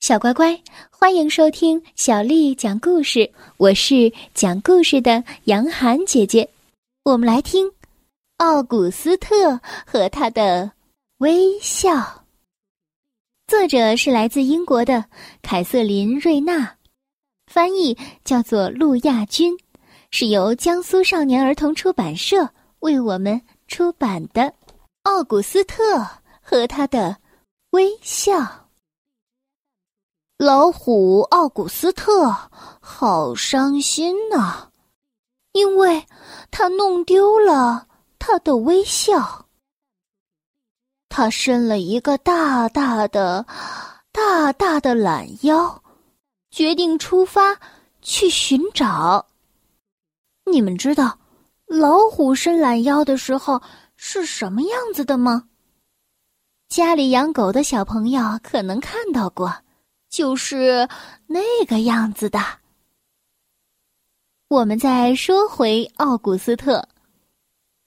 小乖乖，欢迎收听小丽讲故事。我是讲故事的杨涵姐姐。我们来听奥古斯特和他的微笑。作者是来自英国的凯瑟琳·瑞娜，翻译叫做陆亚军，是由江苏少年儿童出版社为我们出版的《奥古斯特和他的微笑》。老虎奥古斯特好伤心呐，因为他弄丢了他的微笑。他伸了一个大大的、大大的懒腰，决定出发去寻找。你们知道老虎伸懒腰的时候是什么样子的吗？家里养狗的小朋友可能看到过。就是那个样子的。我们再说回奥古斯特，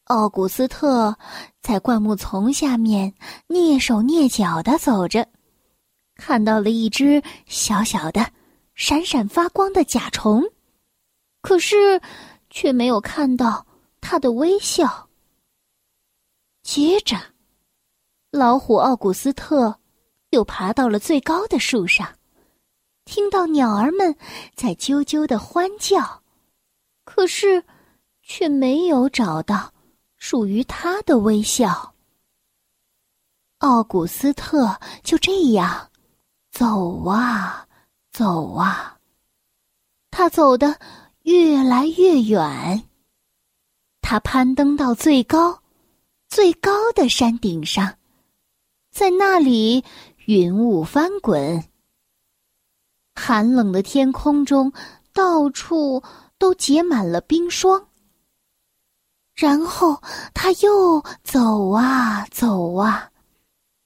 奥古斯特在灌木丛下面蹑手蹑脚的走着，看到了一只小小的、闪闪发光的甲虫，可是却没有看到它的微笑。接着，老虎奥古斯特。又爬到了最高的树上，听到鸟儿们在啾啾的欢叫，可是却没有找到属于他的微笑。奥古斯特就这样走啊走啊，他走得越来越远。他攀登到最高、最高的山顶上，在那里。云雾翻滚，寒冷的天空中到处都结满了冰霜。然后他又走啊走啊，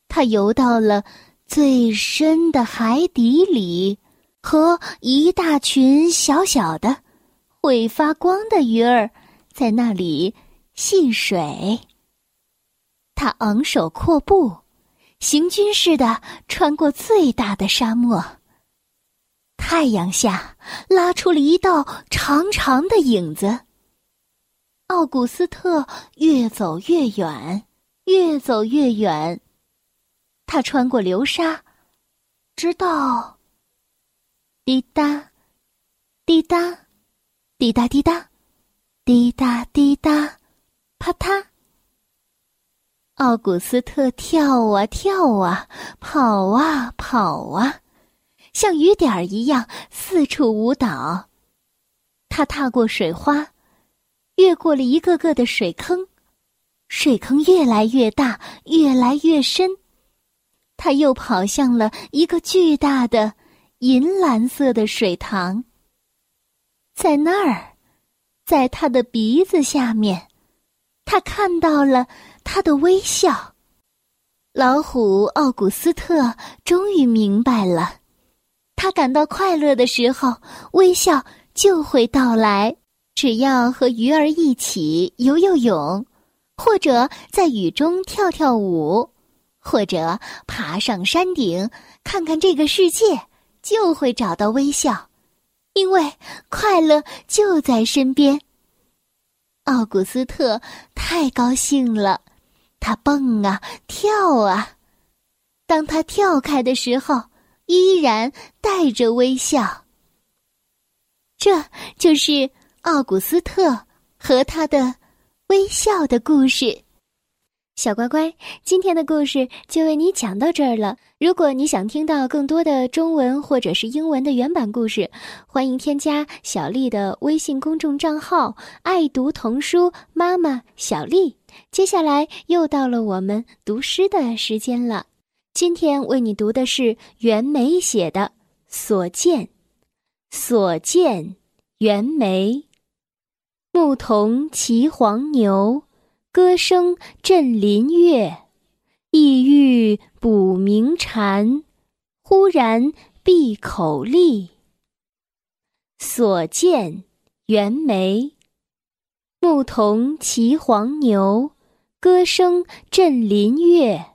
他游到了最深的海底里，和一大群小小的、会发光的鱼儿在那里戏水。他昂首阔步。行军似的穿过最大的沙漠。太阳下拉出了一道长长的影子。奥古斯特越走越远，越走越远。他穿过流沙，直到滴答，滴答，滴答滴答，滴答滴答，啪嗒。奥古斯特跳啊跳啊，跑啊跑啊，像雨点儿一样四处舞蹈。他踏过水花，越过了一个个的水坑，水坑越来越大，越来越深。他又跑向了一个巨大的银蓝色的水塘，在那儿，在他的鼻子下面，他看到了。他的微笑，老虎奥古斯特终于明白了。他感到快乐的时候，微笑就会到来。只要和鱼儿一起游游泳，或者在雨中跳跳舞，或者爬上山顶看看这个世界，就会找到微笑，因为快乐就在身边。奥古斯特太高兴了。他蹦啊跳啊，当他跳开的时候，依然带着微笑。这就是奥古斯特和他的微笑的故事。小乖乖，今天的故事就为你讲到这儿了。如果你想听到更多的中文或者是英文的原版故事，欢迎添加小丽的微信公众账号“爱读童书妈妈小丽”。接下来又到了我们读诗的时间了。今天为你读的是袁枚写的《所见》。所见，袁枚。牧童骑黄牛，歌声振林樾。意欲捕鸣蝉，忽然闭口立。所见，袁枚。牧童骑黄牛，歌声振林樾。